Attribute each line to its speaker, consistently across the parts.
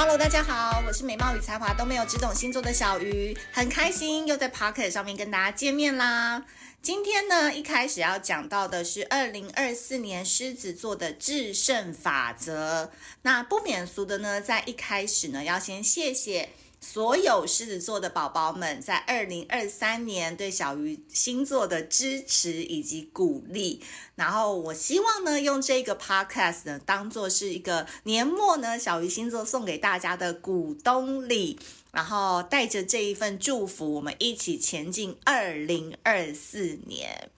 Speaker 1: Hello，大家好，我是美貌与才华都没有，只懂星座的小鱼，很开心又在 Pocket 上面跟大家见面啦。今天呢，一开始要讲到的是二零二四年狮子座的制胜法则。那不免俗的呢，在一开始呢，要先谢谢。所有狮子座的宝宝们，在二零二三年对小鱼星座的支持以及鼓励，然后我希望呢，用这个 podcast 呢，当做是一个年末呢，小鱼星座送给大家的股东礼，然后带着这一份祝福，我们一起前进二零二四年。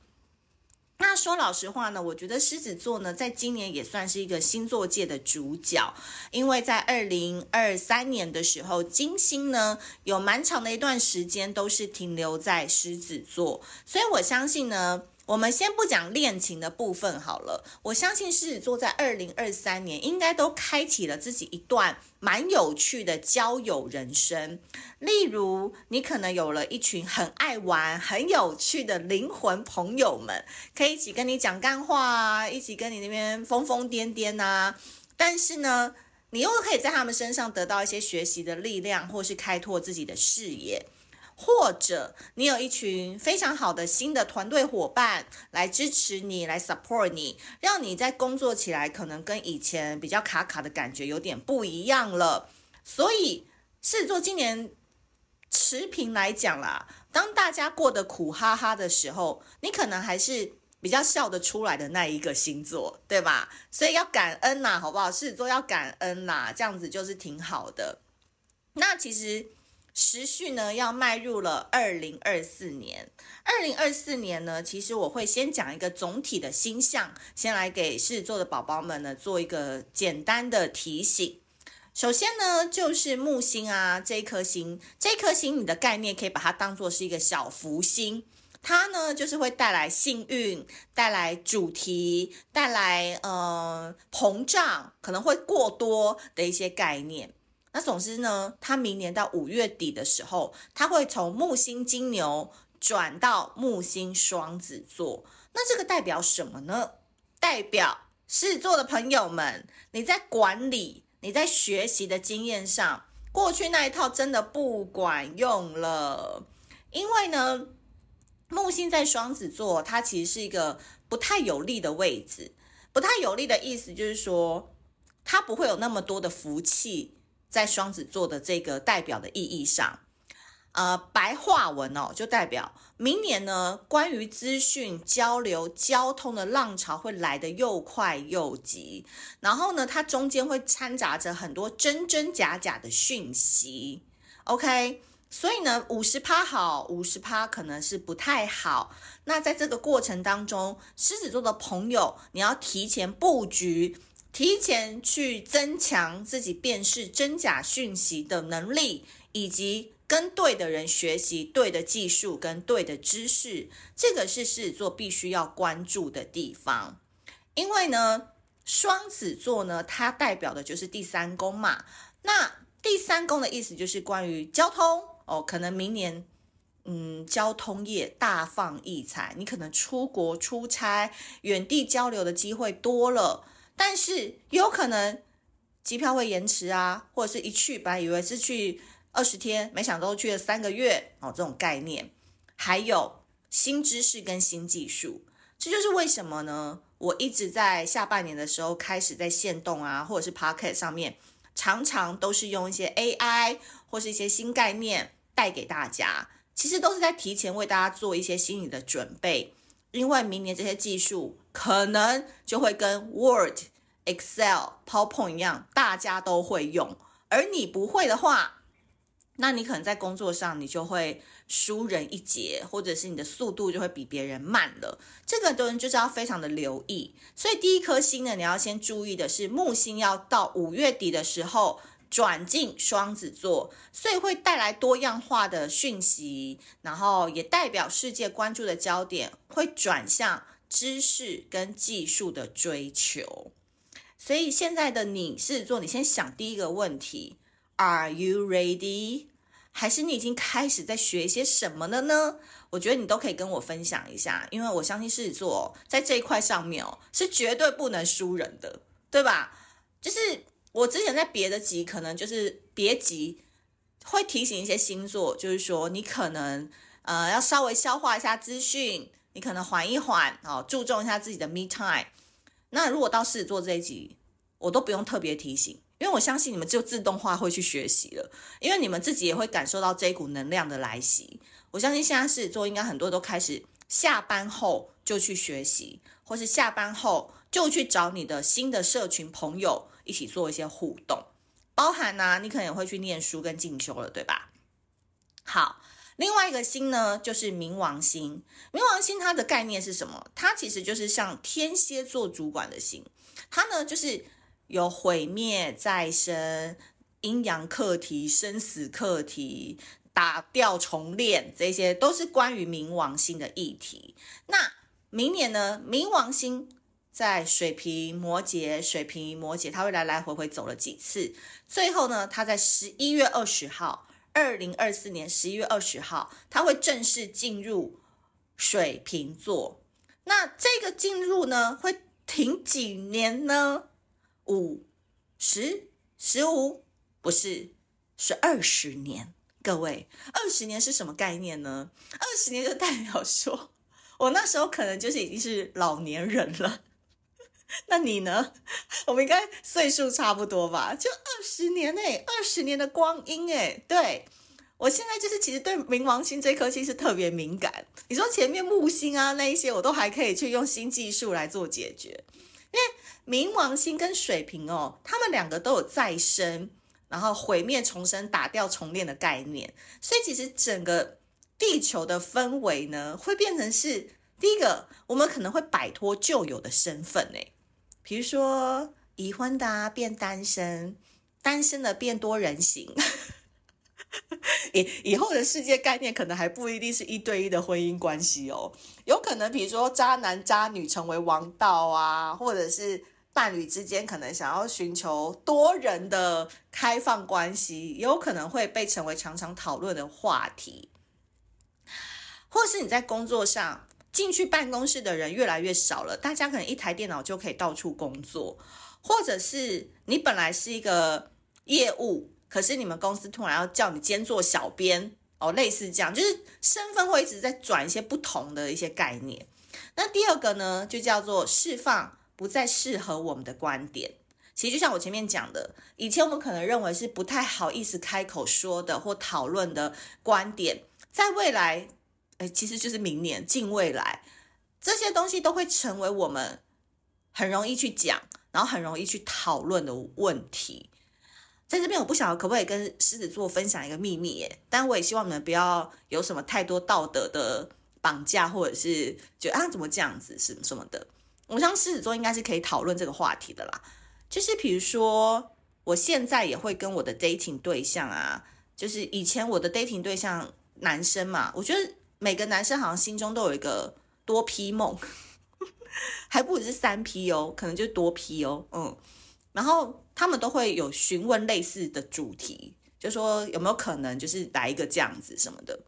Speaker 1: 那说老实话呢，我觉得狮子座呢，在今年也算是一个星座界的主角，因为在二零二三年的时候，金星呢有蛮长的一段时间都是停留在狮子座，所以我相信呢。我们先不讲恋情的部分好了，我相信狮子座在二零二三年应该都开启了自己一段蛮有趣的交友人生。例如，你可能有了一群很爱玩、很有趣的灵魂朋友们，可以一起跟你讲干话啊，一起跟你那边疯疯癫癫啊。但是呢，你又可以在他们身上得到一些学习的力量，或是开拓自己的视野。或者你有一群非常好的新的团队伙伴来支持你，来 support 你，让你在工作起来可能跟以前比较卡卡的感觉有点不一样了。所以狮子座今年持平来讲啦，当大家过得苦哈哈的时候，你可能还是比较笑得出来的那一个星座，对吧？所以要感恩呐，好不好？狮子座要感恩呐，这样子就是挺好的。那其实。时序呢，要迈入了二零二四年。二零二四年呢，其实我会先讲一个总体的星象，先来给狮子座的宝宝们呢做一个简单的提醒。首先呢，就是木星啊，这一颗星，这一颗星，你的概念可以把它当做是一个小福星，它呢就是会带来幸运，带来主题，带来呃膨胀，可能会过多的一些概念。那总之呢，他明年到五月底的时候，他会从木星金牛转到木星双子座。那这个代表什么呢？代表狮子座的朋友们，你在管理、你在学习的经验上，过去那一套真的不管用了。因为呢，木星在双子座，它其实是一个不太有利的位置。不太有利的意思就是说，它不会有那么多的福气。在双子座的这个代表的意义上，呃，白话文哦，就代表明年呢，关于资讯交流、交通的浪潮会来得又快又急，然后呢，它中间会掺杂着很多真真假假的讯息。OK，所以呢，五十趴好，五十趴可能是不太好。那在这个过程当中，狮子座的朋友，你要提前布局。提前去增强自己辨识真假讯息的能力，以及跟对的人学习对的技术跟对的知识，这个是狮子座必须要关注的地方。因为呢，双子座呢，它代表的就是第三宫嘛。那第三宫的意思就是关于交通哦，可能明年，嗯，交通业大放异彩，你可能出国出差、远地交流的机会多了。但是有可能机票会延迟啊，或者是一去本来以为是去二十天，没想到去了三个月哦，这种概念。还有新知识跟新技术，这就是为什么呢？我一直在下半年的时候开始在线动啊，或者是 Podcast 上面，常常都是用一些 AI 或是一些新概念带给大家，其实都是在提前为大家做一些心理的准备。因为明年这些技术可能就会跟 Word、Excel、PowerPoint 一样，大家都会用，而你不会的话，那你可能在工作上你就会输人一截，或者是你的速度就会比别人慢了。这个都就是要非常的留意。所以第一颗星呢，你要先注意的是木星要到五月底的时候。转进双子座，所以会带来多样化的讯息，然后也代表世界关注的焦点会转向知识跟技术的追求。所以现在的你，狮子座，你先想第一个问题：Are you ready？还是你已经开始在学一些什么了呢？我觉得你都可以跟我分享一下，因为我相信狮子座在这一块上面哦，是绝对不能输人的，对吧？就是。我之前在别的集可能就是别集会提醒一些星座，就是说你可能呃要稍微消化一下资讯，你可能缓一缓哦，注重一下自己的 me time。那如果到狮子座这一集，我都不用特别提醒，因为我相信你们就自动化会去学习了，因为你们自己也会感受到这一股能量的来袭。我相信现在狮子座应该很多都开始下班后就去学习，或是下班后就去找你的新的社群朋友一起做一些互动，包含呢、你可能也会去念书跟进修了，对吧？好，另外一个星呢，就是冥王星。冥王星它的概念是什么？它其实就是像天蝎座主管的星，它呢就是有毁灭、再生、阴阳课题、生死课题。打掉重练，这些都是关于冥王星的议题。那明年呢？冥王星在水瓶、摩羯、水瓶、摩羯，它会来来回回走了几次。最后呢，它在十一月二十号，二零二四年十一月二十号，它会正式进入水瓶座。那这个进入呢，会停几年呢？五、十、十五，不是，是二十年。各位，二十年是什么概念呢？二十年就代表说，我那时候可能就是已经是老年人了。那你呢？我们应该岁数差不多吧？就二十年哎，二十年的光阴哎。对，我现在就是其实对冥王星这颗星是特别敏感。你说前面木星啊那一些，我都还可以去用新技术来做解决，因为冥王星跟水瓶哦，他们两个都有再生。然后毁灭重生、打掉重练的概念，所以其实整个地球的氛围呢，会变成是第一个，我们可能会摆脱旧有的身份，诶，比如说已婚的啊，变单身，单身的变多人行，以以后的世界概念可能还不一定是一对一的婚姻关系哦，有可能比如说渣男渣女成为王道啊，或者是。伴侣之间可能想要寻求多人的开放关系，也有可能会被成为常常讨论的话题，或是你在工作上进去办公室的人越来越少了，大家可能一台电脑就可以到处工作，或者是你本来是一个业务，可是你们公司突然要叫你兼做小编哦，类似这样，就是身份会一直在转一些不同的一些概念。那第二个呢，就叫做释放。不再适合我们的观点，其实就像我前面讲的，以前我们可能认为是不太好意思开口说的或讨论的观点，在未来，哎，其实就是明年近未来，这些东西都会成为我们很容易去讲，然后很容易去讨论的问题。在这边，我不晓得可不可以跟狮子座分享一个秘密耶，但我也希望你们不要有什么太多道德的绑架，或者是觉得啊怎么这样子什么什么的。我想狮子座应该是可以讨论这个话题的啦，就是比如说，我现在也会跟我的 dating 对象啊，就是以前我的 dating 对象男生嘛，我觉得每个男生好像心中都有一个多 P 梦，还不止是三 P 哦，可能就多 P 哦，嗯，然后他们都会有询问类似的主题，就说有没有可能就是来一个这样子什么的。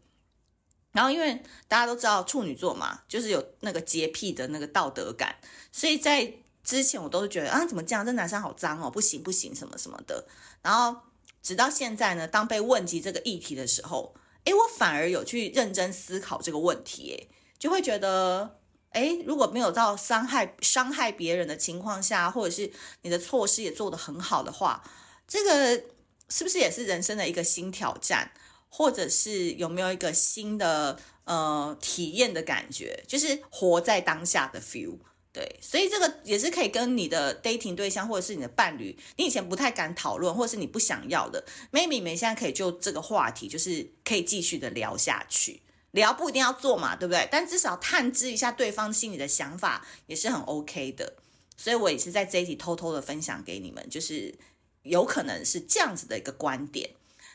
Speaker 1: 然后，因为大家都知道处女座嘛，就是有那个洁癖的那个道德感，所以在之前我都是觉得啊，怎么这样？这男生好脏哦，不行不行什么什么的。然后直到现在呢，当被问及这个议题的时候，诶，我反而有去认真思考这个问题，诶，就会觉得，诶，如果没有到伤害伤害别人的情况下，或者是你的措施也做得很好的话，这个是不是也是人生的一个新挑战？或者是有没有一个新的呃体验的感觉，就是活在当下的 feel，对，所以这个也是可以跟你的 dating 对象或者是你的伴侣，你以前不太敢讨论，或者是你不想要的，maybe 你们现在可以就这个话题，就是可以继续的聊下去，聊不一定要做嘛，对不对？但至少探知一下对方心里的想法也是很 OK 的，所以我也是在这一集偷偷的分享给你们，就是有可能是这样子的一个观点，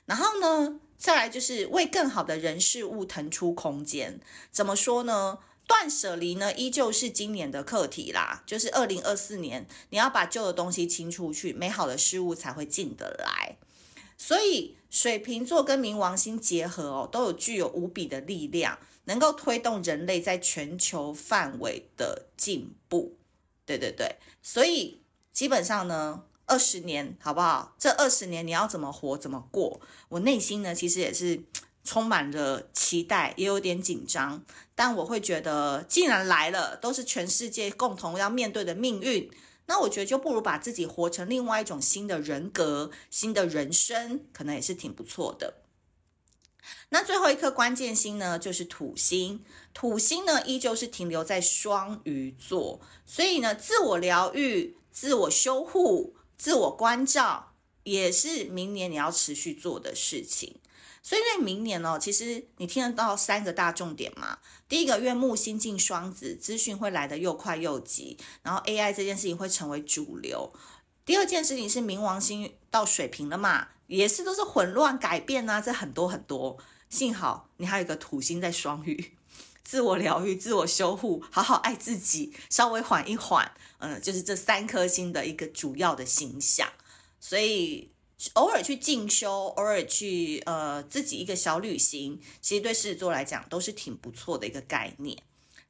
Speaker 1: 然后呢，再来就是为更好的人事物腾出空间，怎么说呢？断舍离呢，依旧是今年的课题啦。就是二零二四年，你要把旧的东西清出去，美好的事物才会进得来。所以水瓶座跟冥王星结合哦，都有具有无比的力量，能够推动人类在全球范围的进步。对对对，所以基本上呢，二十年，好不好？这二十年你要怎么活，怎么过？我内心呢，其实也是充满了期待，也有点紧张。但我会觉得，既然来了，都是全世界共同要面对的命运，那我觉得就不如把自己活成另外一种新的人格、新的人生，可能也是挺不错的。那最后一颗关键星呢，就是土星。土星呢，依旧是停留在双鱼座，所以呢，自我疗愈、自我修护、自我关照，也是明年你要持续做的事情。所以，因为明年哦，其实你听得到三个大重点嘛。第一个，月木星进双子，资讯会来得又快又急，然后 AI 这件事情会成为主流。第二件事情是冥王星到水瓶了嘛，也是都是混乱改变啊，这很多很多。幸好你还有一个土星在双鱼，自我疗愈、自我修护，好好爱自己，稍微缓一缓，嗯，就是这三颗星的一个主要的形象。所以偶尔去进修，偶尔去呃自己一个小旅行，其实对狮子座来讲都是挺不错的一个概念。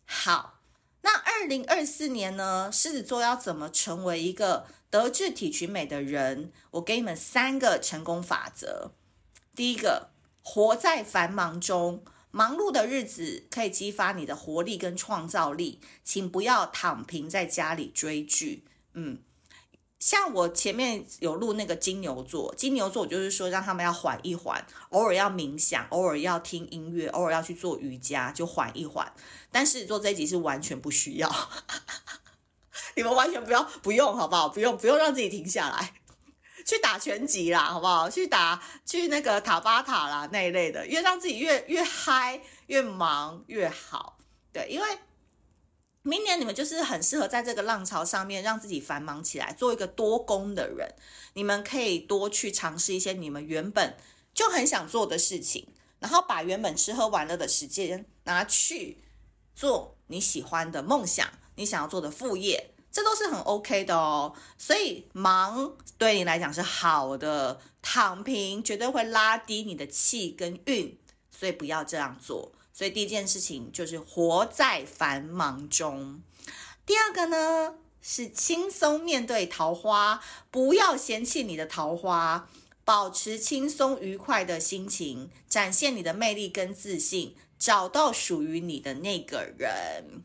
Speaker 1: 好，那二零二四年呢，狮子座要怎么成为一个德智体群美的人？我给你们三个成功法则。第一个。活在繁忙中，忙碌的日子可以激发你的活力跟创造力，请不要躺平在家里追剧。嗯，像我前面有录那个金牛座，金牛座就是说让他们要缓一缓，偶尔要冥想，偶尔要听音乐，偶尔要去做瑜伽，就缓一缓。但是做这一集是完全不需要，你们完全不要不用，好不好？不用不用让自己停下来。去打拳击啦，好不好？去打去那个塔巴塔啦那一类的，越让自己越越嗨越忙越好。对，因为明年你们就是很适合在这个浪潮上面让自己繁忙起来，做一个多工的人。你们可以多去尝试一些你们原本就很想做的事情，然后把原本吃喝玩乐的时间拿去做你喜欢的梦想，你想要做的副业。这都是很 OK 的哦，所以忙对你来讲是好的，躺平绝对会拉低你的气跟运，所以不要这样做。所以第一件事情就是活在繁忙中。第二个呢是轻松面对桃花，不要嫌弃你的桃花，保持轻松愉快的心情，展现你的魅力跟自信，找到属于你的那个人。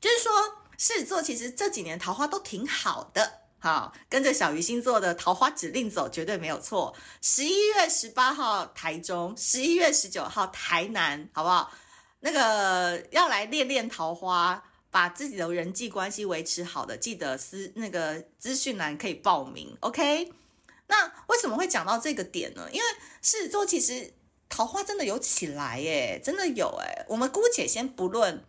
Speaker 1: 就是说。狮子座其实这几年桃花都挺好的，好，跟着小鱼星座的桃花指令走绝对没有错。十一月十八号台中，十一月十九号台南，好不好？那个要来练练桃花，把自己的人际关系维持好的，记得私那个资讯栏可以报名，OK？那为什么会讲到这个点呢？因为狮子座其实桃花真的有起来耶，真的有哎。我们姑且先不论。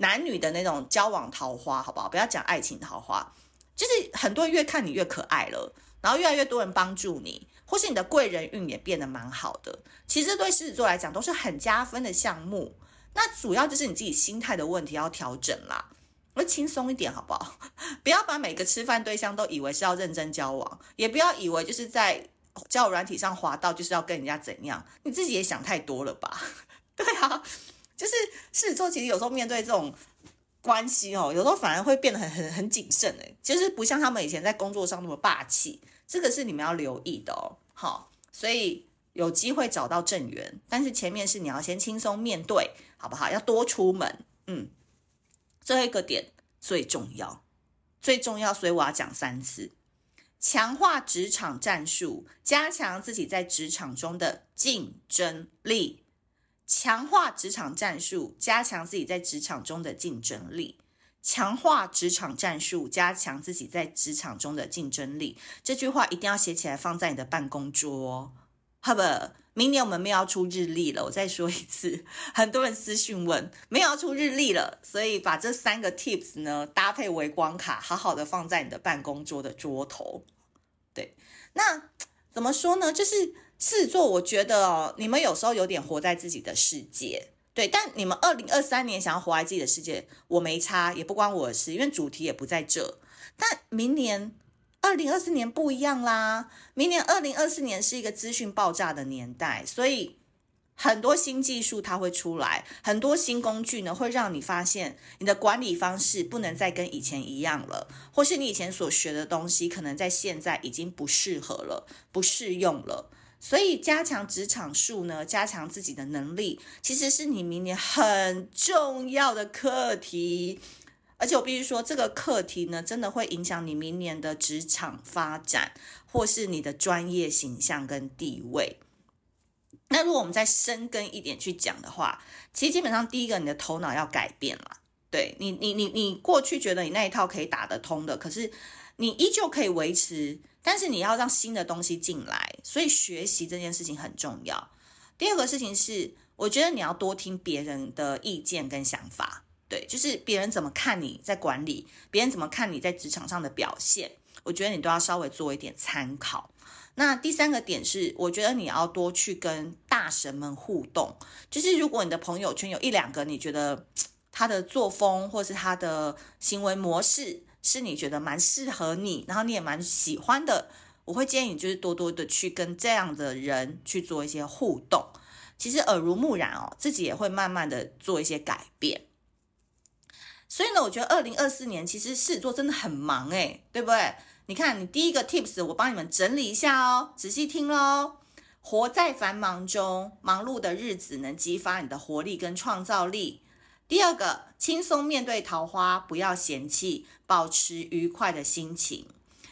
Speaker 1: 男女的那种交往桃花，好不好？不要讲爱情桃花，就是很多人越看你越可爱了，然后越来越多人帮助你，或是你的贵人运也变得蛮好的。其实对狮子座来讲都是很加分的项目。那主要就是你自己心态的问题要调整啦，会轻松一点，好不好？不要把每个吃饭对象都以为是要认真交往，也不要以为就是在交友软体上滑到就是要跟人家怎样，你自己也想太多了吧？对啊。就是狮子座，其实有时候面对这种关系哦，有时候反而会变得很很很谨慎诶，就是不像他们以前在工作上那么霸气，这个是你们要留意的哦。好，所以有机会找到正缘，但是前面是你要先轻松面对，好不好？要多出门，嗯，最后一个点最重要，最重要，所以我要讲三次，强化职场战术，加强自己在职场中的竞争力。强化职场战术，加强自己在职场中的竞争力。强化职场战术，加强自己在职场中的竞争力。这句话一定要写起来，放在你的办公桌。好不？明年我们没有要出日历了，我再说一次，很多人私讯问，没有要出日历了，所以把这三个 tips 呢搭配微光卡，好好的放在你的办公桌的桌头。对，那怎么说呢？就是。事做，我觉得哦，你们有时候有点活在自己的世界，对。但你们二零二三年想要活在自己的世界，我没差，也不关我的事，因为主题也不在这。但明年二零二四年不一样啦，明年二零二四年是一个资讯爆炸的年代，所以很多新技术它会出来，很多新工具呢会让你发现你的管理方式不能再跟以前一样了，或是你以前所学的东西可能在现在已经不适合了，不适用了。所以加强职场术呢，加强自己的能力，其实是你明年很重要的课题。而且我必须说，这个课题呢，真的会影响你明年的职场发展，或是你的专业形象跟地位。那如果我们再深耕一点去讲的话，其实基本上第一个，你的头脑要改变了。对你，你，你，你过去觉得你那一套可以打得通的，可是你依旧可以维持，但是你要让新的东西进来，所以学习这件事情很重要。第二个事情是，我觉得你要多听别人的意见跟想法，对，就是别人怎么看你在管理，别人怎么看你在职场上的表现，我觉得你都要稍微做一点参考。那第三个点是，我觉得你要多去跟大神们互动。就是如果你的朋友圈有一两个，你觉得他的作风或是他的行为模式是你觉得蛮适合你，然后你也蛮喜欢的，我会建议你就是多多的去跟这样的人去做一些互动。其实耳濡目染哦，自己也会慢慢的做一些改变。所以呢，我觉得二零二四年其实狮子座真的很忙诶，对不对？你看，你第一个 tips，我帮你们整理一下哦，仔细听喽。活在繁忙中，忙碌的日子能激发你的活力跟创造力。第二个，轻松面对桃花，不要嫌弃，保持愉快的心情。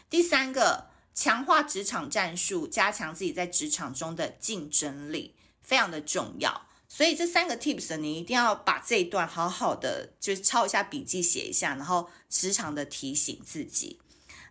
Speaker 1: 第三个，强化职场战术，加强自己在职场中的竞争力，非常的重要。所以这三个 tips，你一定要把这一段好好的，就是抄一下笔记，写一下，然后时常的提醒自己。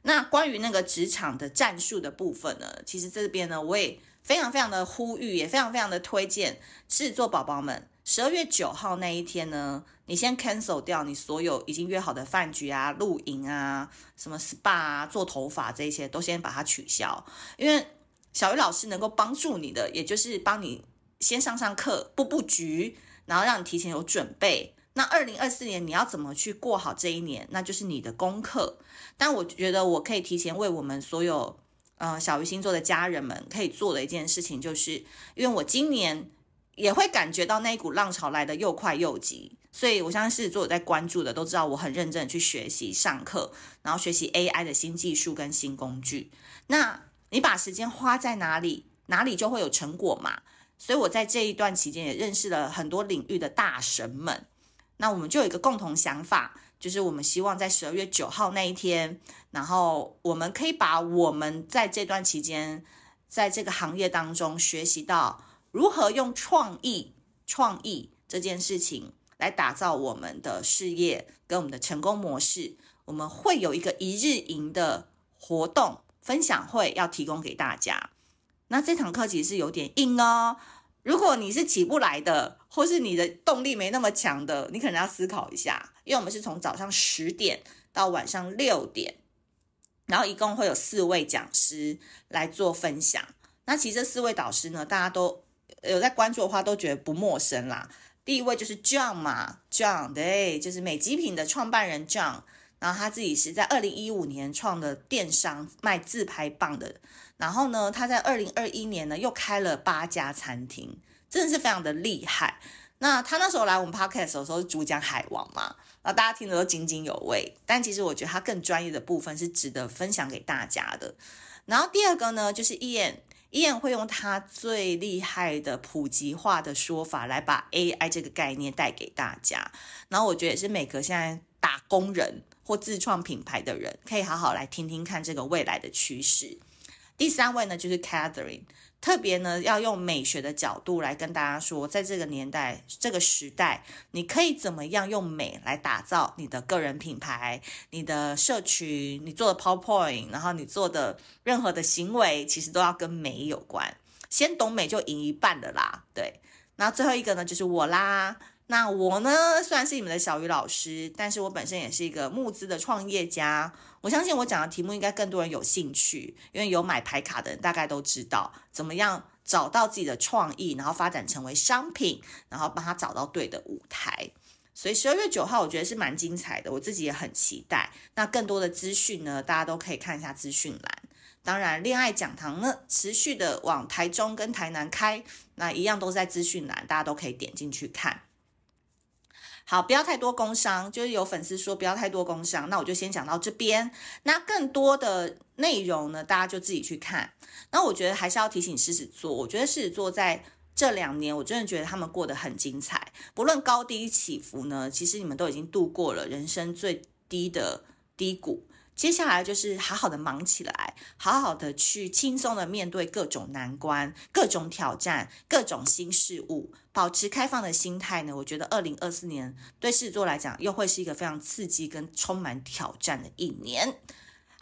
Speaker 1: 那关于那个职场的战术的部分呢，其实这边呢，我也非常非常的呼吁，也非常非常的推荐制作宝宝们，十二月九号那一天呢，你先 cancel 掉你所有已经约好的饭局啊、露营啊、什么 SPA 啊、做头发这些，都先把它取消，因为小鱼老师能够帮助你的，也就是帮你先上上课、布布局，然后让你提前有准备。那二零二四年你要怎么去过好这一年？那就是你的功课。但我觉得我可以提前为我们所有呃小鱼星座的家人们可以做的一件事情，就是因为我今年也会感觉到那一股浪潮来得又快又急，所以我相信狮子座有在关注的都知道我很认真的去学习上课，然后学习 AI 的新技术跟新工具。那你把时间花在哪里，哪里就会有成果嘛。所以我在这一段期间也认识了很多领域的大神们。那我们就有一个共同想法，就是我们希望在十二月九号那一天，然后我们可以把我们在这段期间，在这个行业当中学习到如何用创意、创意这件事情来打造我们的事业跟我们的成功模式。我们会有一个一日营的活动分享会要提供给大家。那这堂课其实有点硬哦。如果你是起不来的，或是你的动力没那么强的，你可能要思考一下，因为我们是从早上十点到晚上六点，然后一共会有四位讲师来做分享。那其实这四位导师呢，大家都有在关注的话，都觉得不陌生啦。第一位就是 John 嘛，John 对，就是美极品的创办人 John。然后他自己是在二零一五年创的电商卖自拍棒的，然后呢，他在二零二一年呢又开了八家餐厅，真的是非常的厉害。那他那时候来我们 podcast 的时候是主讲海王嘛，然后大家听得都津津有味。但其实我觉得他更专业的部分是值得分享给大家的。然后第二个呢，就是 Ian，Ian 会用他最厉害的普及化的说法来把 AI 这个概念带给大家。然后我觉得也是每个现在打工人。或自创品牌的人，可以好好来听听看这个未来的趋势。第三位呢，就是 Catherine，特别呢要用美学的角度来跟大家说，在这个年代、这个时代，你可以怎么样用美来打造你的个人品牌、你的社群、你做的 PowerPoint，然后你做的任何的行为，其实都要跟美有关。先懂美就赢一半的啦，对。然后最后一个呢，就是我啦。那我呢，虽然是你们的小鱼老师，但是我本身也是一个募资的创业家。我相信我讲的题目应该更多人有兴趣，因为有买牌卡的人大概都知道怎么样找到自己的创意，然后发展成为商品，然后帮他找到对的舞台。所以十二月九号我觉得是蛮精彩的，我自己也很期待。那更多的资讯呢，大家都可以看一下资讯栏。当然，恋爱讲堂呢，持续的往台中跟台南开，那一样都在资讯栏，大家都可以点进去看。好，不要太多工伤，就是有粉丝说不要太多工伤，那我就先讲到这边。那更多的内容呢，大家就自己去看。那我觉得还是要提醒狮子座，我觉得狮子座在这两年，我真的觉得他们过得很精彩，不论高低起伏呢，其实你们都已经度过了人生最低的低谷。接下来就是好好的忙起来，好好的去轻松的面对各种难关、各种挑战、各种新事物，保持开放的心态呢。我觉得二零二四年对狮子座来讲，又会是一个非常刺激跟充满挑战的一年。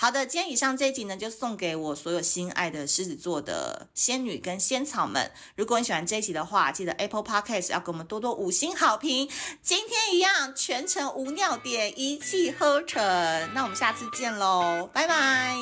Speaker 1: 好的，今天以上这一集呢，就送给我所有心爱的狮子座的仙女跟仙草们。如果你喜欢这一集的话，记得 Apple Podcast 要给我们多多五星好评。今天一样，全程无尿点，一气呵成。那我们下次见喽，拜拜。